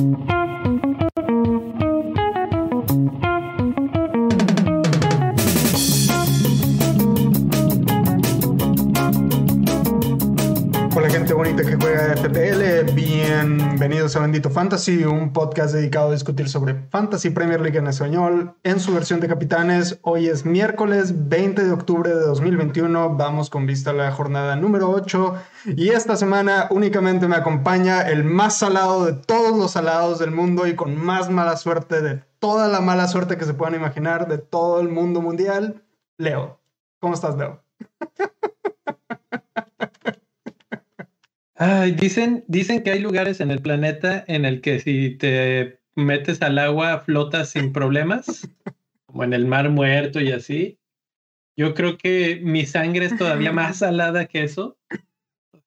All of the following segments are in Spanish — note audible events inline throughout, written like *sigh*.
Thank you. Bienvenidos a Bendito Fantasy, un podcast dedicado a discutir sobre Fantasy Premier League en español en su versión de capitanes. Hoy es miércoles 20 de octubre de 2021. Vamos con vista a la jornada número 8. Y esta semana únicamente me acompaña el más salado de todos los salados del mundo y con más mala suerte de toda la mala suerte que se puedan imaginar de todo el mundo mundial, Leo. ¿Cómo estás, Leo? *laughs* dicen, dicen que hay lugares en el planeta en el que si te metes al agua flotas sin problemas, como en el mar muerto y así. Yo creo que mi sangre es todavía más *laughs* salada que eso.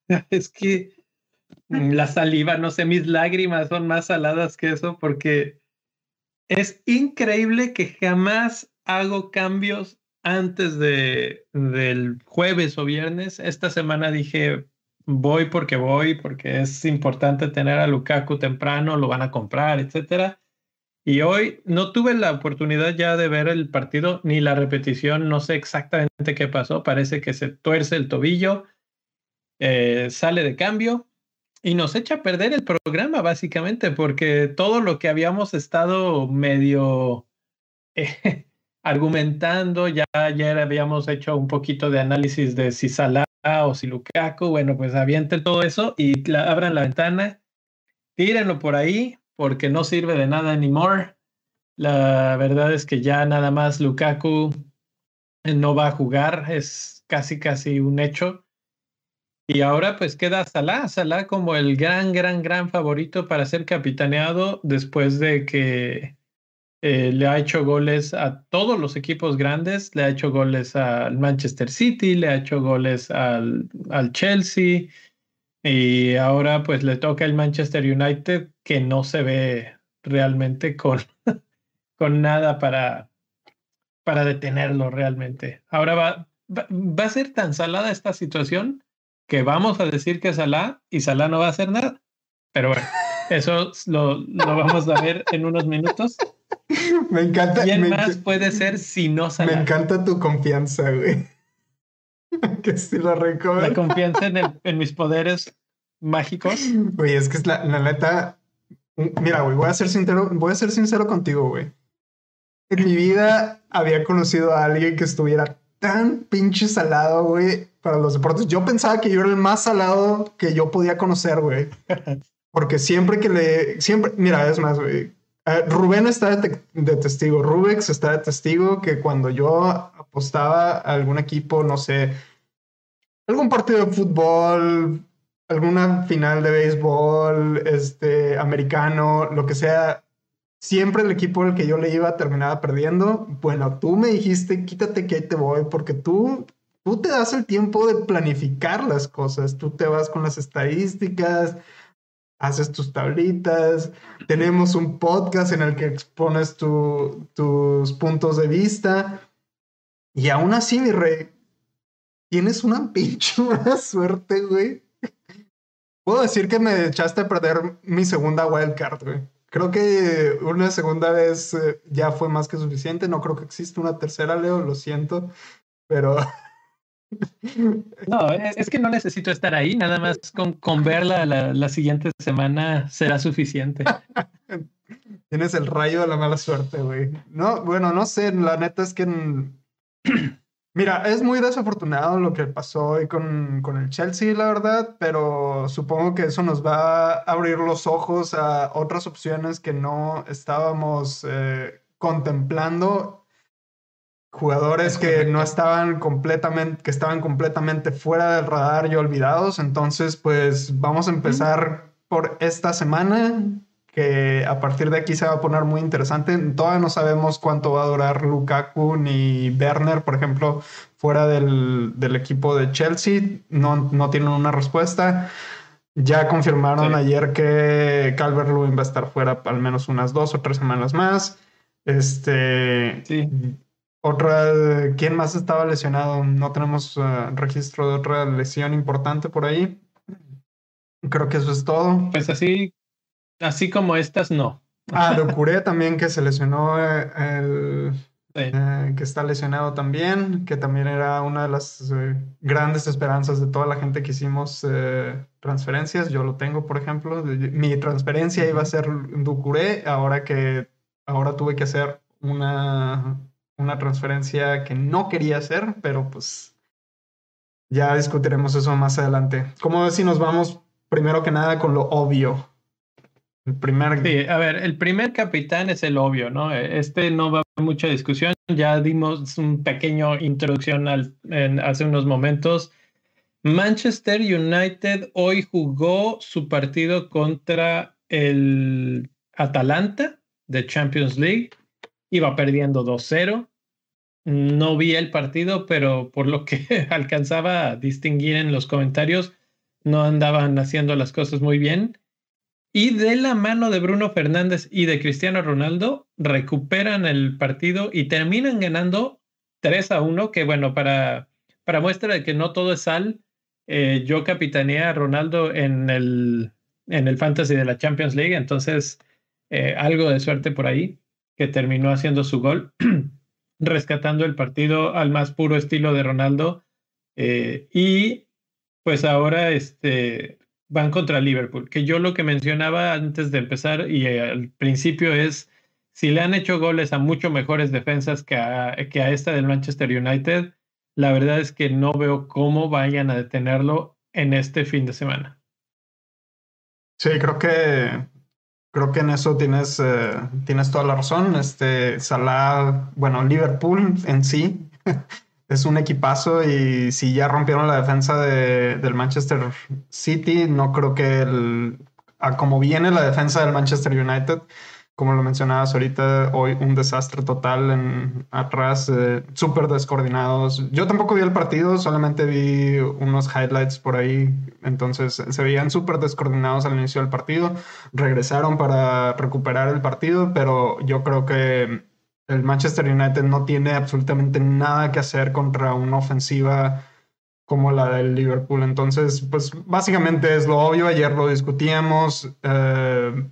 *laughs* Es que la saliva, no sé, mis lágrimas son más saladas que eso porque es increíble que jamás hago cambios antes de, del jueves o viernes. Esta semana dije, voy porque voy, porque es importante tener a Lukaku temprano, lo van a comprar, etcétera. Y hoy no tuve la oportunidad ya de ver el partido ni la repetición, no sé exactamente qué pasó, parece que se tuerce el tobillo, eh, sale de cambio y nos echa a perder el programa básicamente, porque todo lo que habíamos estado medio eh, *laughs* argumentando, ya ayer habíamos hecho un poquito de análisis de si Salah o si Lukaku, bueno, pues avienten todo eso y abran la ventana, tírenlo por ahí, porque no sirve de nada anymore. La verdad es que ya nada más Lukaku no va a jugar, es casi casi un hecho. Y ahora pues queda Salah, Salah como el gran, gran, gran favorito para ser capitaneado después de que eh, le ha hecho goles a todos los equipos grandes, le ha hecho goles al Manchester City, le ha hecho goles al, al Chelsea y ahora pues le toca el Manchester United que no se ve realmente con, *laughs* con nada para, para detenerlo realmente. Ahora va, va, a ser tan salada esta situación que vamos a decir que Salah y Salah no va a hacer nada. Pero bueno, eso lo, lo vamos a ver en unos minutos. Me encanta. ¿Quién más puede ser si no? Me encanta tu confianza, güey. *laughs* que si lo recuerdo. La confianza en, en, mis poderes mágicos. Güey, es que es la, la neta. Mira, güey, voy a ser sincero, voy a ser sincero contigo, güey. En mi vida había conocido a alguien que estuviera tan pinche salado, güey, para los deportes. Yo pensaba que yo era el más salado que yo podía conocer, güey. *laughs* Porque siempre que le, siempre, mira, es más, eh, Rubén está de, testigo, Rubex está de testigo que cuando yo apostaba a algún equipo, no sé, algún partido de fútbol, alguna final de béisbol, este, americano, lo que sea, siempre el equipo al que yo le iba terminaba perdiendo. Bueno, tú me dijiste, quítate que ahí te voy, porque tú, tú te das el tiempo de planificar las cosas, tú te vas con las estadísticas haces tus tablitas, tenemos un podcast en el que expones tus puntos de vista. Y aún así, mi rey, tienes una *laughs* pinche mala suerte, güey. Puedo decir que me echaste a perder mi segunda wildcard, güey. Creo que una segunda vez eh, ya fue más que suficiente. No creo que exista una tercera, Leo, lo siento. Pero *laughs* No, es, que no necesito estar ahí, nada más con, con verla la, siguiente semana será suficiente. *laughs* Tienes el rayo de la mala suerte, güey. No, bueno, no sé, la neta es que... *clears throat* Mira, es muy desafortunado lo que pasó hoy con, con, el Chelsea, la verdad, pero supongo que eso nos va a abrir los ojos a otras opciones que no estábamos eh, contemplando jugadores que no estaban completamente, que estaban completamente fuera del radar y olvidados. Entonces, pues vamos a empezar por esta semana, que a partir de aquí se va a poner muy interesante. Todavía no sabemos cuánto va a durar Lukaku ni Werner, por ejemplo, fuera del, del equipo de Chelsea. No, no tienen una respuesta. Ya confirmaron ayer que Calvert Lewin va a estar fuera al menos unas dos o tres semanas más. Este, sí. Otra, ¿quién más estaba lesionado? No tenemos eh, registro de otra lesión importante por ahí. Creo que eso es todo. Pues así, Así como estas, no. Ah, Ducuré también que se lesionó eh, el, eh, que está lesionado también, que también era una de las eh, grandes esperanzas de toda la gente que hicimos eh, transferencias. Yo lo tengo, por ejemplo. Mi transferencia iba a ser Ducuré, ahora que ahora tuve que hacer una, una transferencia que no quería hacer, pero pues ya discutiremos eso más adelante. ¿Cómo si nos vamos primero que nada con lo obvio? El primer... Sí, a ver, el primer capitán es el obvio, ¿no? Este no va a haber mucha discusión. Ya dimos un pequeño introducción al, hace unos momentos. Manchester United hoy jugó su partido contra el Atalanta de Champions League. Iba perdiendo 2-0. No vi el partido, pero por lo que *laughs* alcanzaba a distinguir en los comentarios, no andaban haciendo las cosas muy bien. Y de la mano de Bruno Fernández y de Cristiano Ronaldo, recuperan el partido y terminan ganando 3 a 1, que bueno, para, para muestra de que no todo es sal, eh, yo capitaneé a Ronaldo en el, en el Fantasy de la Champions League, entonces eh, algo de suerte por ahí, que terminó haciendo su gol, *clears throat* rescatando el partido al más puro estilo de Ronaldo. Eh, y pues ahora este, van contra Liverpool, que yo lo que mencionaba antes de empezar y al principio es, si le han hecho goles a mucho mejores defensas que a, que a esta del Manchester United, la verdad es que no veo cómo vayan a detenerlo en este fin de semana. Sí, creo que creo que en eso tienes, eh, tienes toda la razón. Este Salah, bueno, Liverpool en sí *laughs* es un equipazo y si ya rompieron la defensa de, del Manchester City, no creo que el, a como viene la defensa del Manchester United, como lo mencionabas ahorita, hoy un desastre total en atrás, eh, súper descoordinados. Yo tampoco vi el partido, solamente vi unos highlights por ahí, entonces se veían súper descoordinados al inicio del partido, regresaron para recuperar el partido, pero yo creo que el Manchester United no tiene absolutamente nada que hacer contra una ofensiva como la del Liverpool. Entonces, pues básicamente es lo obvio. Ayer lo discutíamos. Eh,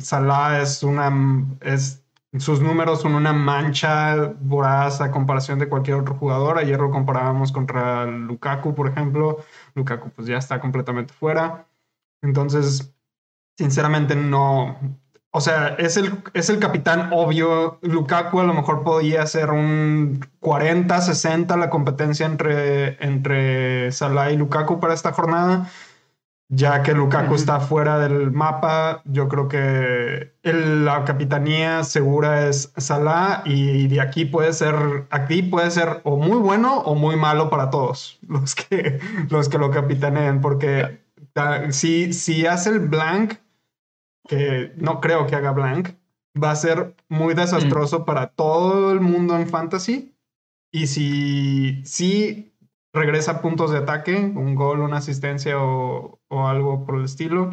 Salah es una. Es, sus números son una mancha voraz a comparación de cualquier otro jugador. Ayer lo comparábamos contra Lukaku, por ejemplo. Lukaku, pues ya está completamente fuera. Entonces, sinceramente, no o sea, es el, es el capitán obvio. Lukaku a lo mejor podía ser un 40, 60 la competencia entre, entre Salah y Lukaku para esta jornada. Ya que Lukaku está fuera del mapa, yo creo que la capitanía segura es Salah y de aquí puede ser, aquí puede ser o muy bueno o muy malo para todos *laughs* los que, los que lo capitaneen, porque si, si hace el blank, que no creo que haga Blank, va a ser muy desastroso para todo el mundo en fantasy. Y si, si regresa puntos de ataque, un gol, una asistencia o, o, algo por el estilo,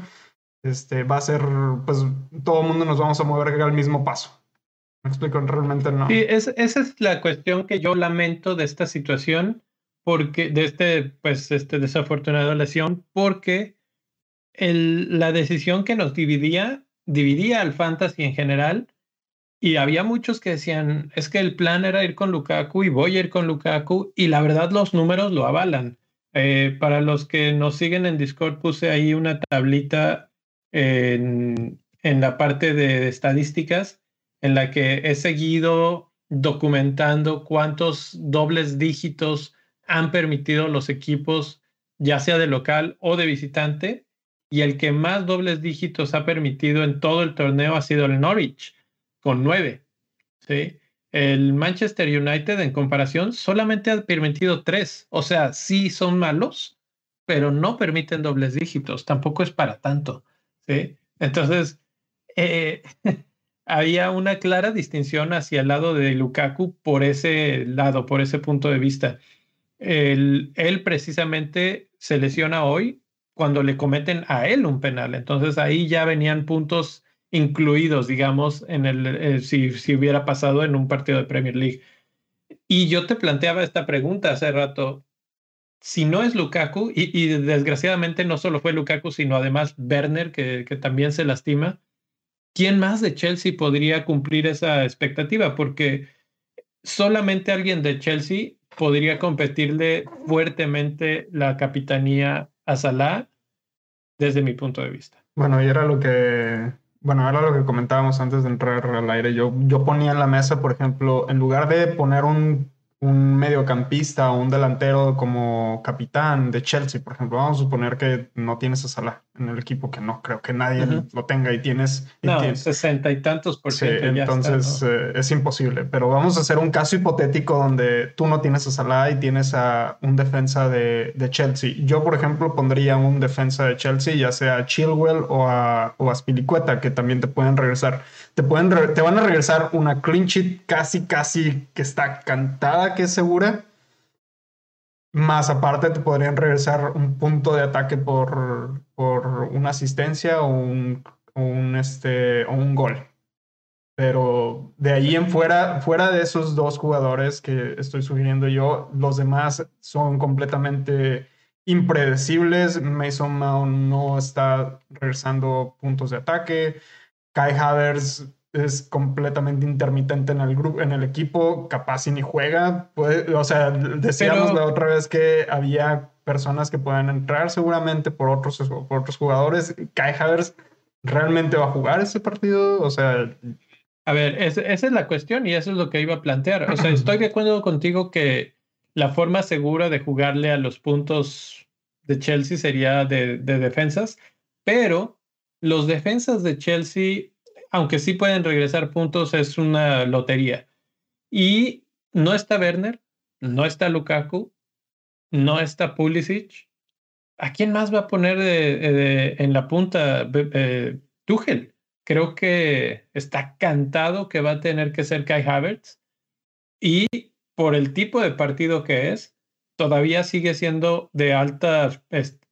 este, va a ser, pues todo el mundo nos vamos a mover al mismo paso. Me explico, realmente no. Sí, esa es la cuestión que yo lamento de esta situación, porque de este, pues, este desafortunado lesión, porque el, la decisión que nos dividía, dividía al fantasy en general, y había muchos que decían, es que el plan era ir con Lukaku y voy a ir con Lukaku, y la verdad los números lo avalan. Eh, para los que nos siguen en Discord, puse ahí una tablita en, en la parte de estadísticas en la que he seguido documentando cuántos dobles dígitos han permitido los equipos, ya sea de local o de visitante, y el que más dobles dígitos ha permitido en todo el torneo ha sido el Norwich, con nueve. ¿sí? El Manchester United, en comparación, solamente ha permitido tres. O sea, sí son malos, pero no permiten dobles dígitos. Tampoco es para tanto. ¿sí? Entonces, eh, *laughs* había una clara distinción hacia el lado de Lukaku por ese lado, por ese punto de vista. él precisamente se lesiona hoy cuando le cometen a él un penal. Entonces ahí ya venían puntos incluidos, digamos, en el, eh, si, si hubiera pasado en un partido de Premier League. Y yo te planteaba esta pregunta hace rato. si no es Lukaku, y, desgraciadamente no solo fue Lukaku, sino además Werner, que, que, también se lastima, ¿quién más de Chelsea podría cumplir esa expectativa? Porque solamente alguien de Chelsea podría competirle fuertemente la capitanía a Salah desde mi punto de vista. Bueno, y era lo que, bueno, era lo que comentábamos antes de entrar al aire. Yo, yo ponía en la mesa, por ejemplo, en lugar de poner un un mediocampista o un delantero como capitán de Chelsea, por ejemplo, vamos a suponer que no tienes a Salah en el equipo, que no creo que nadie lo tenga y tienes... no, sesenta y tantos por ciento. entonces eh, es imposible, pero vamos a hacer un caso hipotético donde tú no tienes a Salah y tienes a un defensa de, de Chelsea. Yo, por ejemplo, pondría un defensa de Chelsea, ya sea a Chilwell o a, o a Spilicueta, que también te pueden regresar te, pueden te van a regresar una clean sheet casi, casi que está cantada, que es segura. Más aparte te podrían regresar un punto de ataque por, por una asistencia o un, un, este, o un gol. Pero de ahí en fuera, fuera de esos dos jugadores que estoy sugiriendo yo, los demás son completamente impredecibles. Mason Mount no está regresando puntos de ataque. Kai Havertz es completamente intermitente en el grupo, en el equipo, capaz y ni juega. o sea, decíamos la otra vez que había personas que pueden entrar seguramente por otros, por otros jugadores. Kai Havertz realmente va a jugar ese partido, o sea. A ver, esa es la cuestión y eso es lo que iba a plantear. O sea, estoy de acuerdo contigo que la forma segura de jugarle a los puntos de Chelsea sería de, de defensas, pero los defensas de Chelsea, aunque sí pueden regresar puntos, es una lotería. Y no está Werner, no está Lukaku, no está Pulisic. ¿A quién más va a poner en la punta eh? Creo que está cantado que va a tener que ser Kai Havertz. Y por el tipo de partido que es, todavía sigue siendo de alta,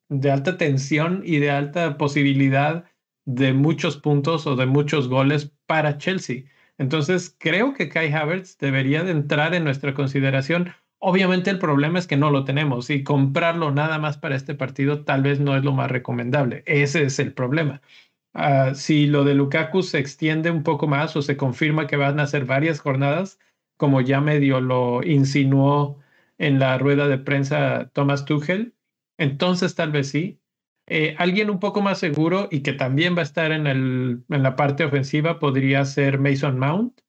de alta tensión y de alta posibilidad de muchos puntos o de muchos goles para Chelsea. Entonces, creo que Kai Havertz debería de entrar en nuestra consideración. Obviamente el problema es que no lo tenemos y comprarlo nada más para este partido tal vez no es lo más recomendable. Ese es el problema. Ah, si lo de Lukaku se extiende un poco más o se confirma que van a ser varias jornadas, como ya medio lo insinuó en la rueda de prensa Thomas Tuchel, entonces tal vez sí, eh, alguien un poco más seguro y que también va a estar en, el, en la parte ofensiva podría ser Mason Mount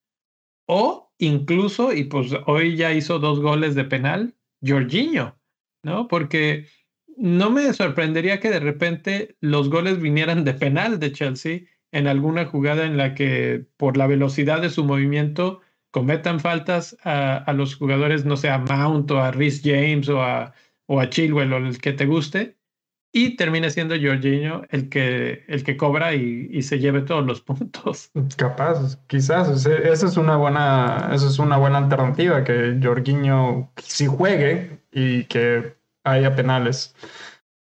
o incluso, y pues hoy ya hizo dos goles de penal, Jorginho, ¿no? Porque no me sorprendería que de repente los goles vinieran de penal de Chelsea en alguna jugada en la que por la velocidad de su movimiento cometan faltas a, a los jugadores, no sé, a Mount o a Rhys James o a, o a Chilwell o el que te guste, y termina siendo Jorginho el que, el que cobra y, se lleve todos los *laughs* puntos. Capaz, quizás. Esa es una buena, esa es una buena alternativa, que Jorginho sí juegue y que haya penales.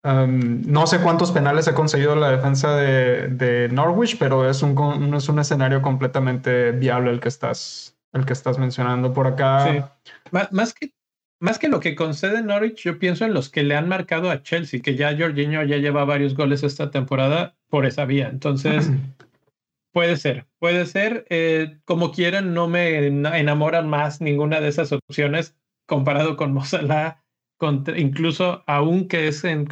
no sé cuántos penales ha conseguido la defensa de, Norwich, pero es un, es un escenario completamente viable el que estás, el que estás mencionando por acá. Más que más que lo que concede Norwich, yo pienso en los que le han marcado a Chelsea, que ya Jorginho ya lleva varios goles esta temporada por esa vía. Entonces, *clears throat* puede ser, puede ser. Eh, como quieran, no me enamoran más ninguna de esas opciones comparado con Mozala, incluso aunque es en,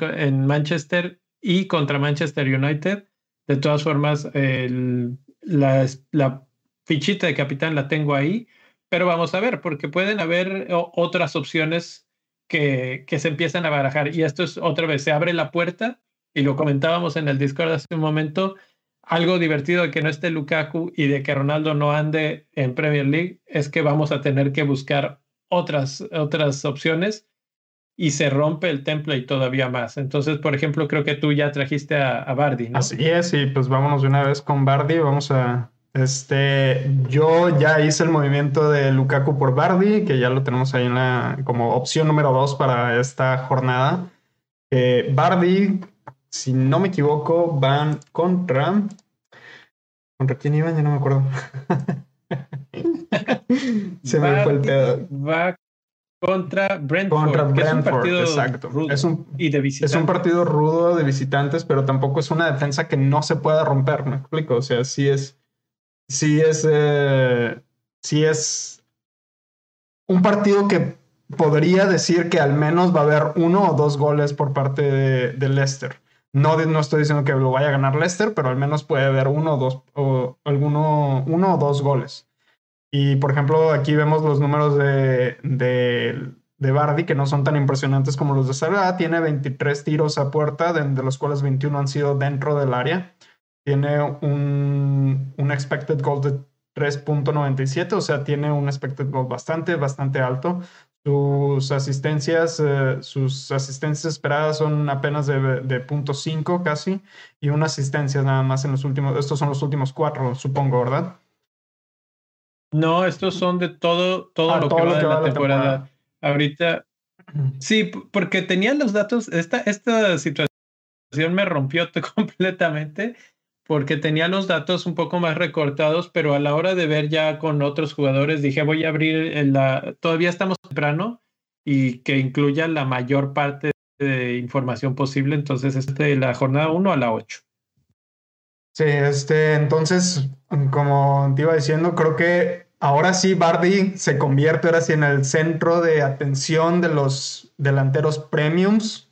Manchester y contra Manchester United. De todas formas, la, la fichita de capitán la tengo ahí pero vamos a ver, porque pueden haber otras opciones que, que se empiezan a barajar. Y esto es otra vez, se abre la puerta, y lo comentábamos en el Discord hace un momento, algo divertido de que no esté Lukaku y de que Ronaldo no ande en Premier League es que vamos a tener que buscar otras, otras opciones y se rompe el template todavía más. Entonces, por ejemplo, creo que tú ya trajiste a, a Bardi, ¿no? Así es, y pues vámonos de una vez con Bardi, vamos a, este, yo ya hice el movimiento de Lukaku por Bardi, que ya lo tenemos ahí en la, como opción número dos para esta jornada. Eh, Bardi, si no me equivoco, van contra. ¿Contra quién iban? Ya no me acuerdo. *laughs* Se me fue el pedo. Va contra Brentford. Contra que es un Brentford, exacto. rudo Es un, y de es un partido rudo de visitantes, pero tampoco es una defensa que no se pueda romper, me explico. O sea, sí es, sí es, eh, sí es un partido que podría decir que al menos va a haber uno o dos goles por parte de, de Leicester. No, no estoy diciendo que lo vaya a ganar Leicester, pero al menos puede haber uno o dos, o alguno, uno o dos goles. Y por ejemplo, aquí vemos los números de, de, de Bardi, que no son tan impresionantes como los de Salah. Tiene 23 tiros a puerta, de, de los cuales 21 han sido dentro del área. Tiene un, un expected goal de 3.97, o sea, tiene un expected goal bastante, bastante alto. Sus asistencias, eh, sus asistencias esperadas son apenas de, de 0.5 casi, y una asistencia nada más en los últimos, estos son los últimos cuatro, supongo, ¿verdad? No, estos son de todo, todo Ah, lo todo que lo va que de va la de la temporada. temporada. Ahorita, sí, porque tenía los datos, esta, esta situación me rompió *laughs* completamente, porque tenía los datos un poco más recortados, pero a la hora de ver ya con otros jugadores, dije, voy a abrir en la, todavía estamos temprano y que incluya la mayor parte de información posible, entonces este de la jornada 1 a la 8. Sí, este, entonces, como te iba diciendo, creo que ahora sí Bardi se convierte ahora sí en el centro de atención de los delanteros premiums,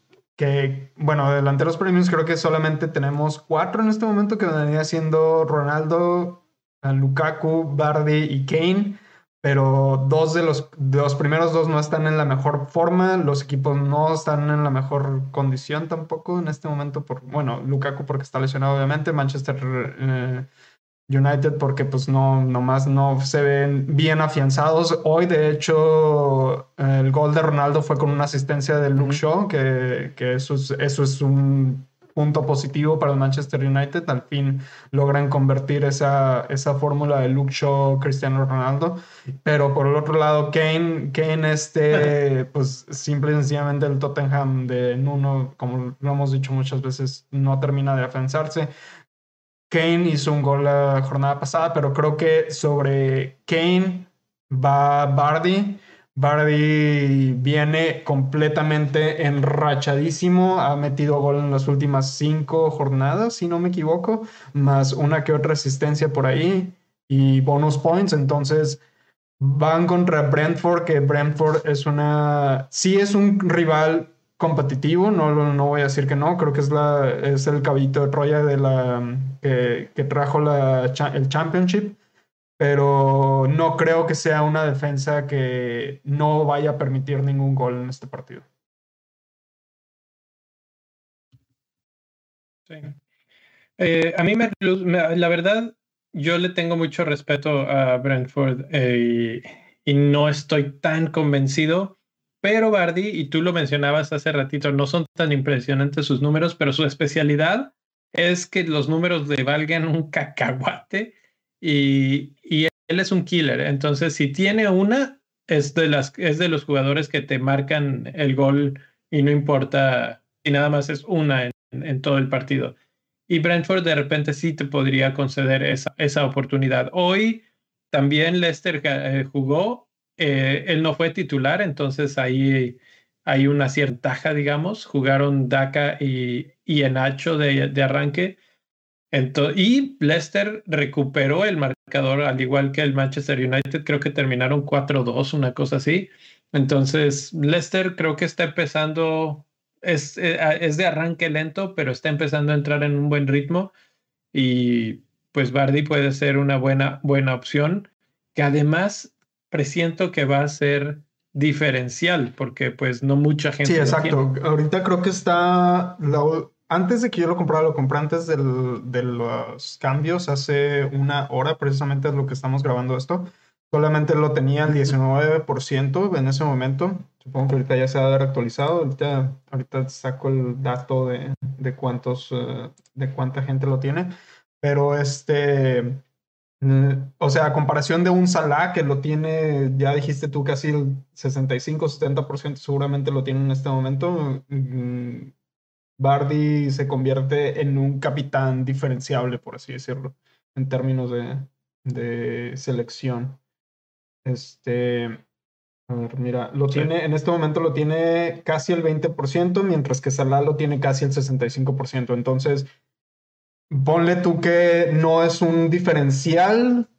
que, bueno, delanteros premiums creo que solamente tenemos cuatro en este momento, que vendría siendo Ronaldo, Lukaku, Bardi y Kane, pero dos de los, de los primeros dos no están en la mejor forma, los equipos no están en la mejor condición tampoco en este momento, por, bueno, Lukaku porque está lesionado obviamente, Manchester eh, United porque pues no, nomás no se ven bien afianzados. Hoy de hecho el gol de Ronaldo fue con una asistencia de Luke Shaw, que, que eso, es, eso es un punto positivo para el Manchester United. Al fin logran convertir esa, esa fórmula de Luke Shaw, Cristiano Ronaldo. Pero por el otro lado, Kane, Kane este, *laughs* pues simple y sencillamente el Tottenham de Nuno, como lo hemos dicho muchas veces, no termina de afianzarse. Kane hizo un gol la jornada pasada, pero creo que sobre Kane va Bardi. Bardi viene completamente enrachadísimo, ha metido gol en las últimas cinco jornadas, si no me equivoco, más una que otra asistencia por ahí y bonus points, entonces van contra Brentford, que Brentford es una, sí es un rival competitivo, no, no voy a decir que no, creo que es, la, es el caballito de Troya de la, que, que trajo el Championship pero no creo que sea una defensa que no vaya a permitir ningún gol en este partido. Sí. Eh, a mí, me, la verdad, yo le tengo mucho respeto a Brentford eh, y, y, no estoy tan convencido, pero Bardi, y tú lo mencionabas hace ratito, no son tan impresionantes sus números, pero su especialidad es que los números le valgan un cacahuate y, y él es un killer. Entonces, si tiene una, es de, las, es de los jugadores que te marcan el gol y no importa si nada más es una en, en todo el partido. Y Brentford de repente sí te podría conceder esa, esa oportunidad. Hoy también Leicester eh, jugó, eh, él no fue titular, entonces ahí hay una cierta ventaja, digamos. Jugaron Daka y, y Enacho de, de arranque. Entonces, y Leicester recuperó el marcador, al igual que el Manchester United, creo que terminaron 4-2, una cosa así. Entonces, Leicester creo que está empezando, es, es de arranque lento, pero está empezando a entrar en un buen ritmo. Y pues Bardi puede ser una buena, buena opción, que además presiento que va a ser diferencial, porque pues no mucha gente. Sí, exacto. Ahorita creo que está, la, antes de que yo lo comprara, lo compré antes del, de los cambios, hace una hora precisamente es lo que estamos grabando esto. Solamente lo tenía al 19% en ese momento. Supongo que ahorita ya se ha de haber actualizado. Ahorita, ahorita saco el dato de, de cuántos, uh, de cuánta gente lo tiene. Pero este, o sea, a comparación de un Salah que lo tiene, ya dijiste tú, casi el 65-70% seguramente lo tiene en este momento. Mm, Bardi se convierte en un capitán diferenciable, por así decirlo, en términos de, de selección. Este, A ver, mira, lo tiene, en este momento lo tiene casi el 20%, mientras que Salah lo tiene casi el 65%. Entonces, ponle tú que no es un diferencial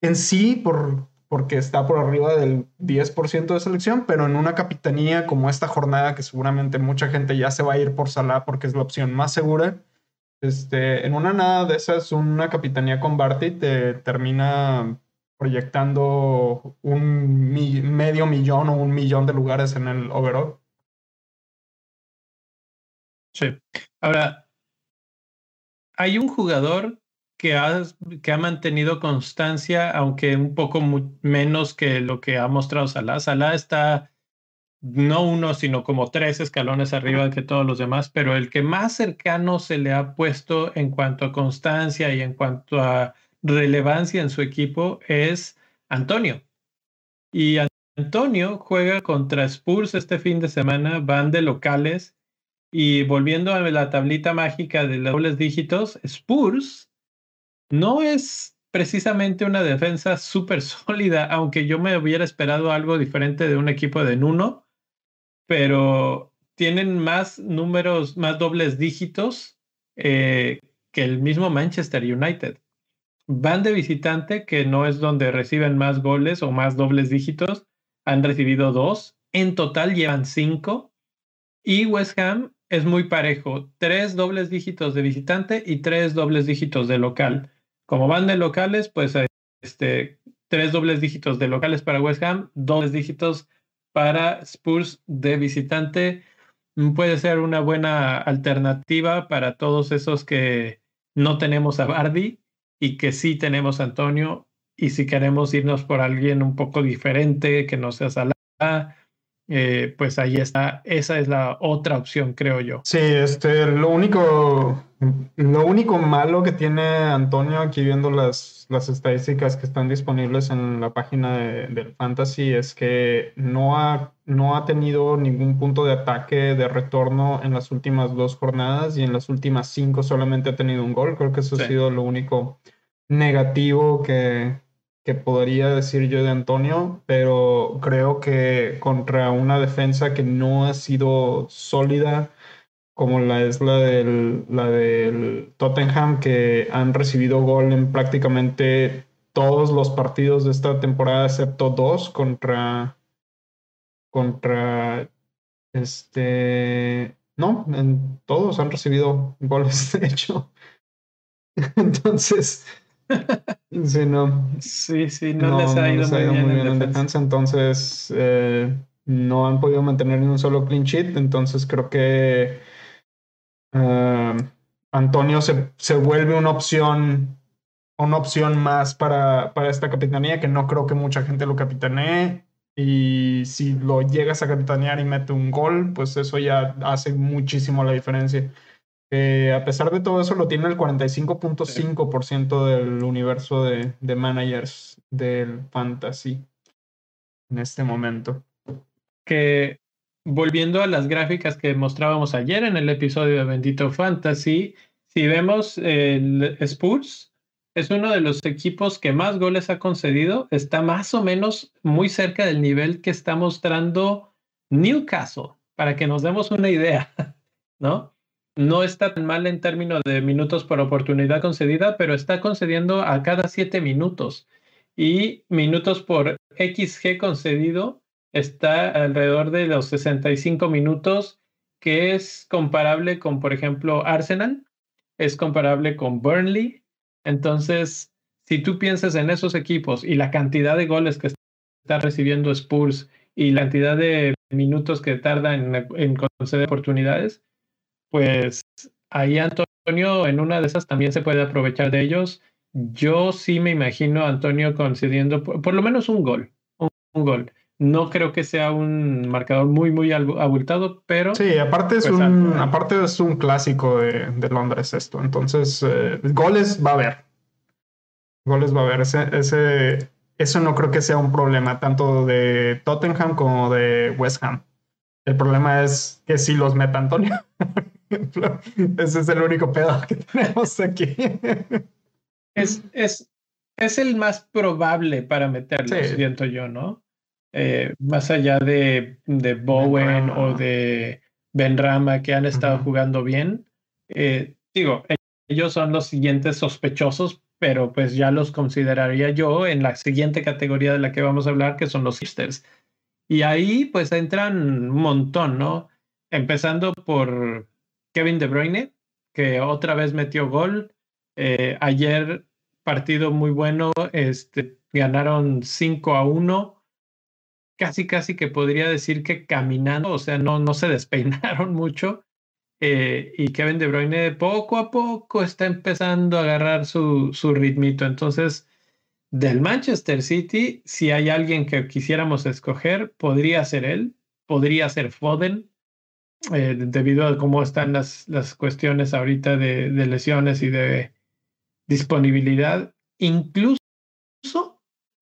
en sí por, porque está por arriba del 10% de selección, pero en una capitanía como esta jornada, que seguramente mucha gente ya se va a ir por Salah porque es la opción más segura, este, en una nada de esas, una capitanía con Barty te termina proyectando un medio millón o un millón de lugares en el overall. Sí. Ahora, hay un jugador que ha, que ha mantenido constancia, aunque un poco menos que lo que ha mostrado Salah. Salah está no uno, sino como tres escalones arriba que todos los demás, pero el que más cercano se le ha puesto en cuanto a constancia y en cuanto a relevancia en su equipo es Antonio. Y Antonio juega contra Spurs este fin de semana, van de locales y volviendo a la tablita mágica de los dobles dígitos, Spurs no es precisamente una defensa súper *laughs* sólida, aunque yo me hubiera esperado algo diferente de un equipo de Nuno pero tienen más números, más dobles dígitos eh, que el mismo Manchester United. Van de visitante, que no es donde reciben más goles o más dobles dígitos, han recibido dos. En total llevan cinco. Y West Ham es muy parejo, tres dobles dígitos de visitante y tres dobles dígitos de local. Como van de locales, pues este, tres dobles dígitos de locales para West Ham, dobles dígitos para Spurs de visitante mm, puede ser una buena alternativa para todos esos que no tenemos a Bardi y que sí tenemos a Antonio. Y si queremos irnos por alguien un poco diferente, que no sea Salah, eh, pues ahí está. Esa es la otra opción, creo yo. Sí, este, lo único, lo único malo que tiene Antonio aquí viendo las, las estadísticas que están disponibles en la página de, del Fantasy es que no ha, no ha tenido ningún punto de ataque de retorno en las últimas dos jornadas y en las últimas cinco solamente ha tenido un gol. Creo que eso ha sido lo único negativo que, que podría decir yo de Antonio, pero creo que contra una defensa que no ha sido sólida como la es la del, la del Tottenham, que han recibido gol en prácticamente todos los partidos de esta temporada, excepto dos contra, contra, este, no, en todos han recibido goles, *laughs* de hecho. Entonces, Sí, no. Sí, sí, no, les ha ido, muy, bien, en, defensa. Entonces, eh, no han podido mantener ni un solo clean sheet. Entonces, creo que eh, Antonio se, se, vuelve una opción, una opción más para, para esta capitanía, que no creo que mucha gente lo capitanee. Y si lo llegas a capitanear y mete un gol, pues eso ya hace muchísimo la diferencia a pesar de todo eso lo tiene el 45.5% del universo de, de, managers del fantasy en este momento. Que volviendo a las gráficas que mostrábamos ayer en el episodio de Bendito Fantasy, si vemos el Spurs, es uno de los equipos que más goles ha concedido, está más o menos muy cerca del nivel que está mostrando Newcastle, para que nos demos una idea, *laughs* ¿no? No está tan mal en términos de minutos por oportunidad concedida, pero está concediendo a cada siete minutos. Y minutos por XG concedido está alrededor de los 65 minutos, que es comparable con, por ejemplo, Arsenal, es comparable con Burnley. Entonces, si tú piensas en esos equipos y la cantidad de goles que está recibiendo Spurs y la cantidad de minutos que tarda en, en conceder oportunidades, pues ahí Antonio en una de esas también se puede aprovechar de ellos. Yo sí me imagino a Antonio concediendo por, lo menos un gol, un, gol. No creo que sea un marcador muy, muy abultado, pero... Sí, aparte es, pues, un, aparte es un clásico de, Londres esto. Entonces, eh, goles va a haber. Goles va a haber. Ese, ese, eso no creo que sea un problema tanto de Tottenham como de West Ham. El problema es que si los meta Antonio. *laughs* *laughs* Ese es el único pedo que tenemos aquí. Es, es, es el más probable para meterlo, siento yo, ¿no? eh, más allá de, de Bowen o de Ben Rama que han estado jugando bien. Eh, digo, ellos son los siguientes sospechosos, pero pues ya los consideraría yo en la siguiente categoría de la que vamos a hablar, que son los hipsters. Y ahí pues entran un montón, ¿no? Empezando por Kevin De Bruyne, que otra vez metió gol. Eh, ayer partido muy bueno, este, ganaron 5 a 1 casi, casi que podría decir que caminando, o sea, no, no se *laughs* despeinaron mucho. Eh, y Kevin De Bruyne poco a poco está empezando a agarrar su, su ritmito. Entonces, del Manchester City, si hay alguien que quisiéramos escoger, podría ser él, podría ser Foden, eh, debido a cómo están las, las cuestiones ahorita de, de lesiones y de disponibilidad. Incluso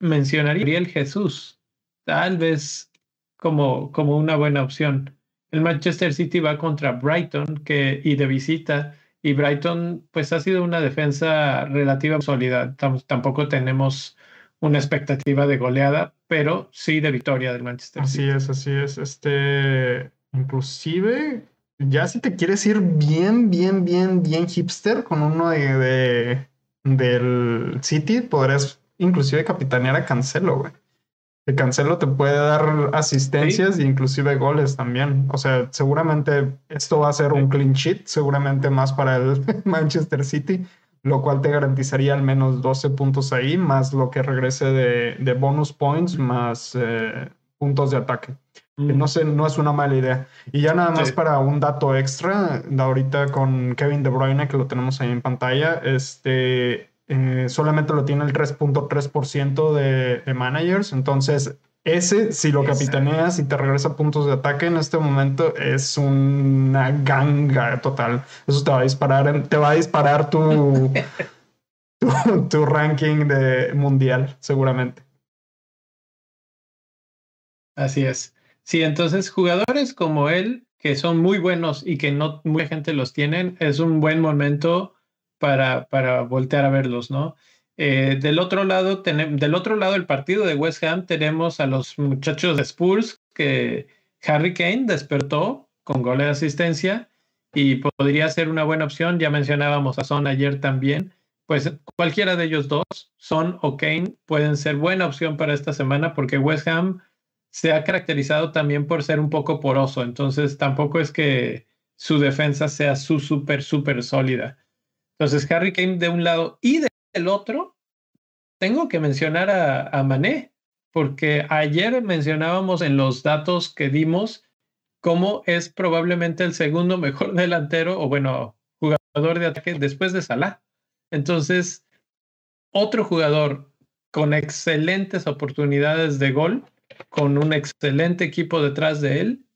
mencionaría el Jesús, tal vez como, como una buena opción. El Manchester City va contra Brighton que, y de visita, y Brighton pues ha sido una defensa relativa sólida. tampoco tenemos una expectativa de goleada, pero sí de victoria del Manchester City. Así es, así es. Este, inclusive, ya si te quieres ir bien, bien, bien, bien hipster con uno de, del City, podrías inclusive capitanear a Cancelo, güey. El Cancelo te puede dar asistencias e inclusive goles también. O sea, seguramente esto va a ser un clean sheet, seguramente más para el *laughs* Manchester City, lo cual te garantizaría al menos 12 puntos ahí, más lo que regrese de, bonus points, más eh, puntos de ataque. Mm. no sé, no es una mala idea. Y ya nada más para un dato extra, ahorita con Kevin De Bruyne, que lo tenemos ahí en pantalla, este, eh, solamente lo tiene el 3.3% de, de managers. Entonces, ese, si lo capitaneas y te regresa puntos de ataque en este momento, es una ganga total. Eso te va a disparar, te va a disparar *laughs* tu, tu, ranking de mundial, seguramente. Así es. Sí, entonces jugadores como él, que son muy buenos y que no mucha gente los tienen, es un buen momento para, para voltear a verlos, ¿no? Eh, del, otro lado, del otro lado del partido de West Ham tenemos a los muchachos de Spurs que Harry Kane despertó con gol de asistencia y podría ser una buena opción. Ya mencionábamos a Son ayer también. Pues cualquiera de ellos dos, Son o Kane, pueden ser buena opción para esta semana porque West Ham se ha caracterizado también por ser un poco poroso. Entonces tampoco es que su defensa sea su súper, súper sólida. Entonces, Harry Kane de un lado y del otro, tengo que mencionar a, Mané, porque ayer mencionábamos en los datos que dimos cómo es probablemente el segundo mejor *laughs* delantero o bueno, jugador de ataque después de Salah. Entonces, otro jugador con excelentes oportunidades de gol, con un excelente equipo detrás de él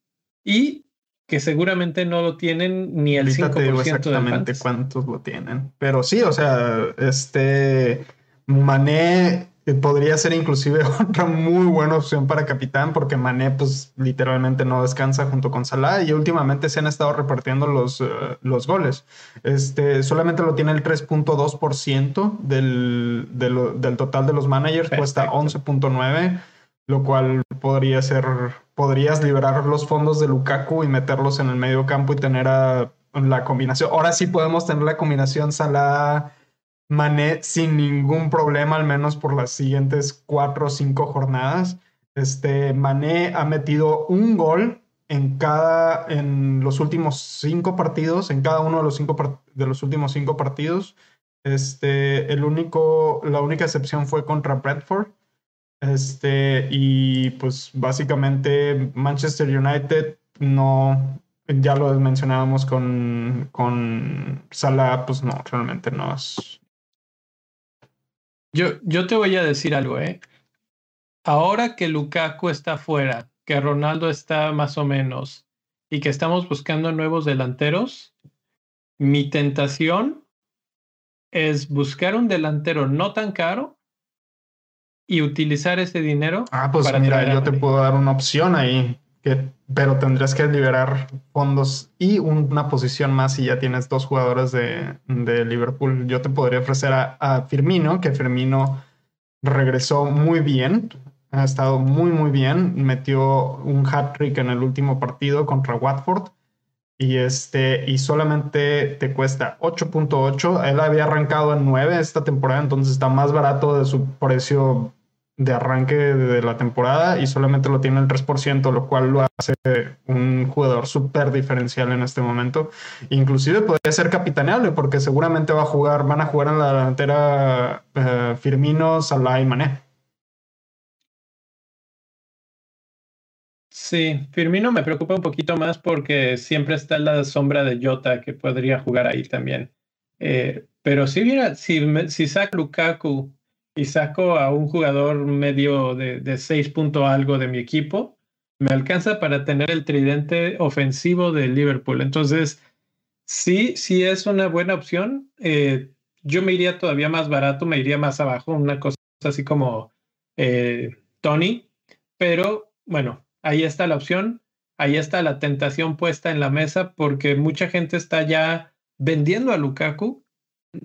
y que seguramente no lo tienen ni el Ahorita 5% te digo exactamente cuántos lo tienen. Pero sí, o sea, este Mané eh, podría ser inclusive *laughs* otra muy buena opción para capitán porque Mané pues literalmente no descansa junto con Salah y últimamente se han estado repartiendo los, eh, los goles. Este, solamente lo tiene el 3.2% del, del, del total de los managers, cuesta 11.9 lo cual podría ser, podrías liberar los fondos de Lukaku y meterlos en el medio campo y tener a, la combinación. Ahora sí podemos tener la combinación Salah Mané sin ningún problema, al menos por las siguientes cuatro o cinco jornadas. Este Mané ha metido un gol en cada, en los últimos cinco partidos, en cada uno de los cinco de los últimos cinco partidos. Este, el único, la única excepción fue contra Bradford este, y pues básicamente Manchester United no, ya lo mencionábamos con, con Salah, pues no, realmente no es. Yo, yo te voy a decir algo, ¿eh? Ahora que Lukaku está fuera, que Ronaldo está más o menos y que estamos buscando nuevos delanteros, mi tentación es buscar un delantero no tan caro y utilizar ese dinero. Ah, pues mira, yo te puedo dar una opción ahí, que, pero tendrás que liberar fondos y una posición más si ya tienes dos jugadores de, de Liverpool. Yo te podría ofrecer a, Firmino, que Firmino regresó muy bien. ha estado muy, muy bien. Metió un hat-trick en el último partido contra Watford. Y, este, y solamente te cuesta 8.8. Él había arrancado en 9 esta temporada, entonces está más barato de su precio de arranque de la temporada y solamente lo tiene el 3%, lo cual lo hace un jugador súper diferencial en este momento. Inclusive podría ser capitaneable porque seguramente va a jugar, van a jugar en la delantera eh, Firmino, Salah y Mané. Sí, Firmino me preocupa un poquito más porque siempre está la sombra de Jota que podría jugar ahí también. Eh, pero si mira, si, si saca Lukaku y saco a un jugador medio de, de 6 punto algo de mi equipo, me alcanza para tener el tridente ofensivo de Liverpool. Entonces, sí, sí es una buena opción. Eh, yo me iría todavía más barato, me iría más abajo, una cosa así como eh, Tony, pero bueno, ahí está la opción, ahí está la tentación puesta en la mesa porque mucha gente está ya vendiendo a Lukaku.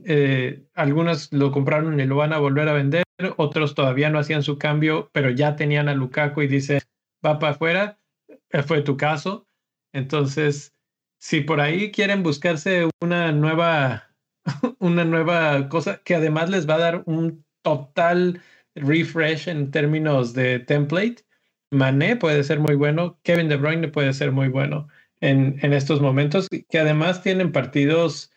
Eh, algunos lo compraron y lo van a volver a vender, otros todavía no hacían su cambio, pero ya tenían a Lukaku y dice, va para afuera, eh, fue tu caso. Entonces, si por ahí quieren buscarse una nueva, *laughs* una nueva cosa que además les va a dar un total refresh en términos de template, Mané puede ser muy bueno, Kevin De Bruyne puede ser muy bueno en, en estos momentos, que además tienen partidos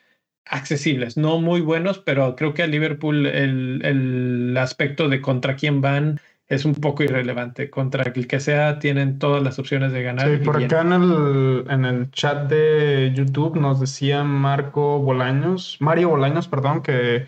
accesibles, no muy buenos, pero creo que a Liverpool el, el aspecto de contra quién van es un poco irrelevante. Contra el que sea, tienen todas las opciones de ganar. Sí, por acá en el, en el chat de YouTube nos decía Marco Bolaños, Mario Bolaños, perdón, que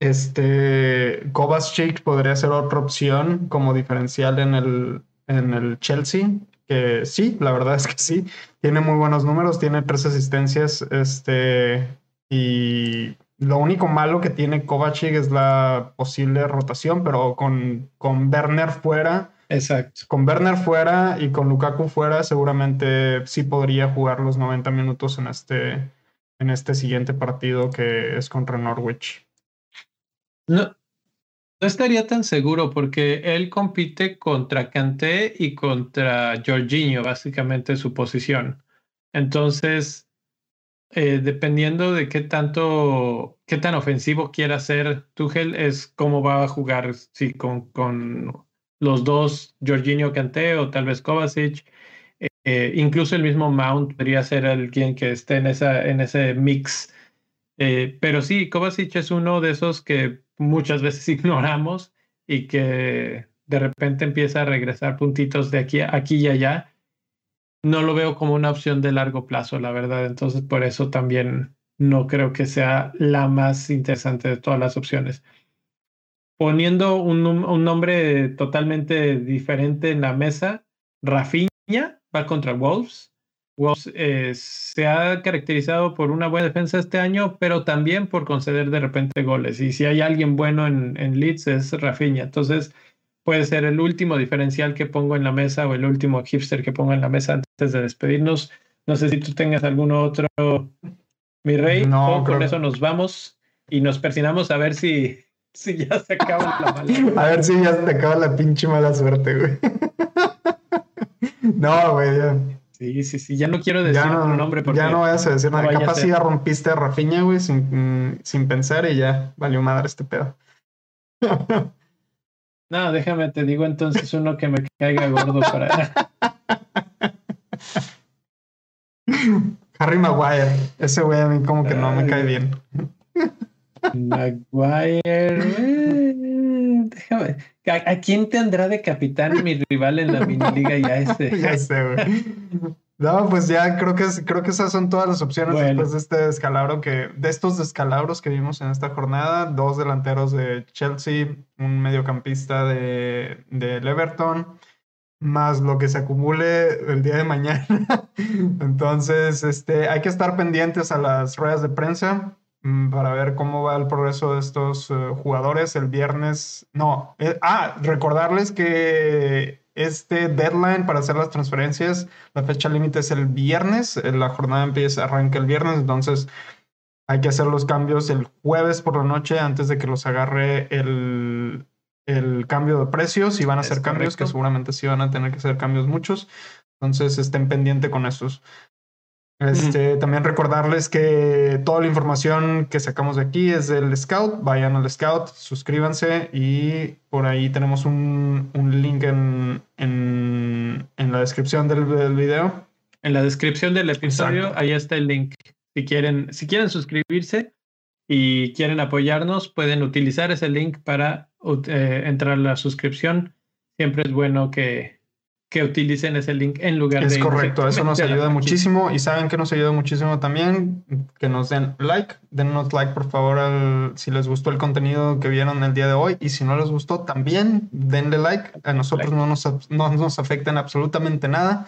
este Kovacic podría ser otra opción como diferencial en el, en el Chelsea, que sí, la verdad es que sí, tiene muy buenos números, tiene tres asistencias, este, y lo único malo que tiene Kovacic es la posible rotación, pero con, con Werner fuera, Exacto. con Werner fuera y con Lukaku fuera, seguramente sí podría jugar los 90 minutos en este, en este siguiente partido que es contra Norwich. No, no estaría tan seguro porque él compite contra Kanté y contra Jorginho, básicamente su posición. Entonces, eh, dependiendo de qué tanto, qué tan ofensivo quiera ser Tuchel, es cómo va a jugar, si con, con los dos, Jorginho Kanté o tal vez Kovacic. Eh, incluso el mismo Mount podría ser alguien que esté en, esa, en ese mix. Eh, pero sí, Kovacic es uno de esos que muchas veces *laughs* ignoramos y que de repente empieza a regresar puntitos de aquí, aquí y allá, no lo veo como una opción de largo plazo, la verdad. Entonces, por eso también no creo que sea la más interesante de todas las opciones. Poniendo un, nombre totalmente diferente en la mesa, Rafinha va contra Wolves. Wolves eh, se ha caracterizado por una buena defensa este año, pero también por conceder de repente goles. Y si hay alguien bueno en, en Leeds es Rafinha. Entonces puede ser el último diferencial que pongo en la mesa o el último hipster que pongo en la mesa antes de despedirnos. No sé si tú tengas alguno otro, mi rey. No, o con eso nos vamos y nos persinamos a ver si, si ya se acaba la mala. *laughs* A ver si ya se te acaba la pinche mala suerte, güey. *laughs* no, güey, ya. Sí, sí, sí, ya no quiero decir Ya no, otro nombre porque ya no vayas a decir nada. Capaz si ya rompiste a Rafiña, güey, sin, mm, sin pensar y ya valió madre este pedo. *laughs* No, déjame, te digo entonces uno que me caiga gordo para. *laughs* Harry Maguire, ese güey a mí como que no me cae bien. Maguire. eh, déjame. ¿A, a quién tendrá de capitán mi rival en la miniliga ya ese? *laughs* ya sé, güey. No, pues ya creo que creo que esas son todas las opciones Bueno. después de este descalabro que, de estos descalabros que vimos en esta jornada, dos delanteros de Chelsea, un mediocampista de, del Everton, más lo que se acumule el día de mañana. *laughs* Entonces, este, hay que estar pendientes a las ruedas de prensa mm, para ver cómo va el progreso de estos eh, jugadores el viernes. No, eh, ah, recordarles que este deadline para hacer las transferencias, la fecha límite es el viernes, eh, la jornada empieza, arranca el viernes, entonces hay que hacer los cambios el jueves por la noche antes de que los agarre el, el cambio de precios, y van a ser cambios que seguramente sí van a tener que ser cambios muchos. Entonces estén pendiente con estos. Este, También recordarles que toda la información que sacamos de aquí es del Scout. Vayan al Scout, suscríbanse y por ahí tenemos un, un link en, descripción del, del, video. En la descripción del episodio, ahí está el link. Si quieren, si quieren suscribirse y quieren apoyarnos, pueden utilizar ese link para eh, entrar a la suscripción. Siempre es bueno que, que utilicen ese link en lugar de... Es correcto, eso nos ayuda muchísimo. Y saben que nos ayuda muchísimo también que nos den like, denos like por favor si les gustó el contenido que vieron el día de hoy. Y si no les gustó también denle like, a nosotros No, nos, no nos afecta en absolutamente nada.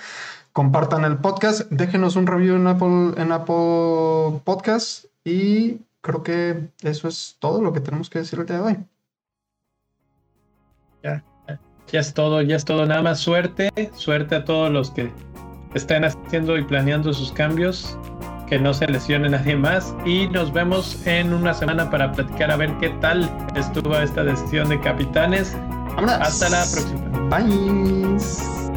Compartan el podcast, déjenos un review en Apple, en Apple Podcast y creo que eso es todo lo que tenemos que decir el día de hoy. Ya. Es todo, ya es todo. Nada más suerte, suerte a todos los que estén haciendo y planeando sus cambios. Que no se lesione nadie más. Y nos vemos en una semana para platicar a ver qué tal estuvo esta decisión de capitanes. Hasta la próxima. Bye.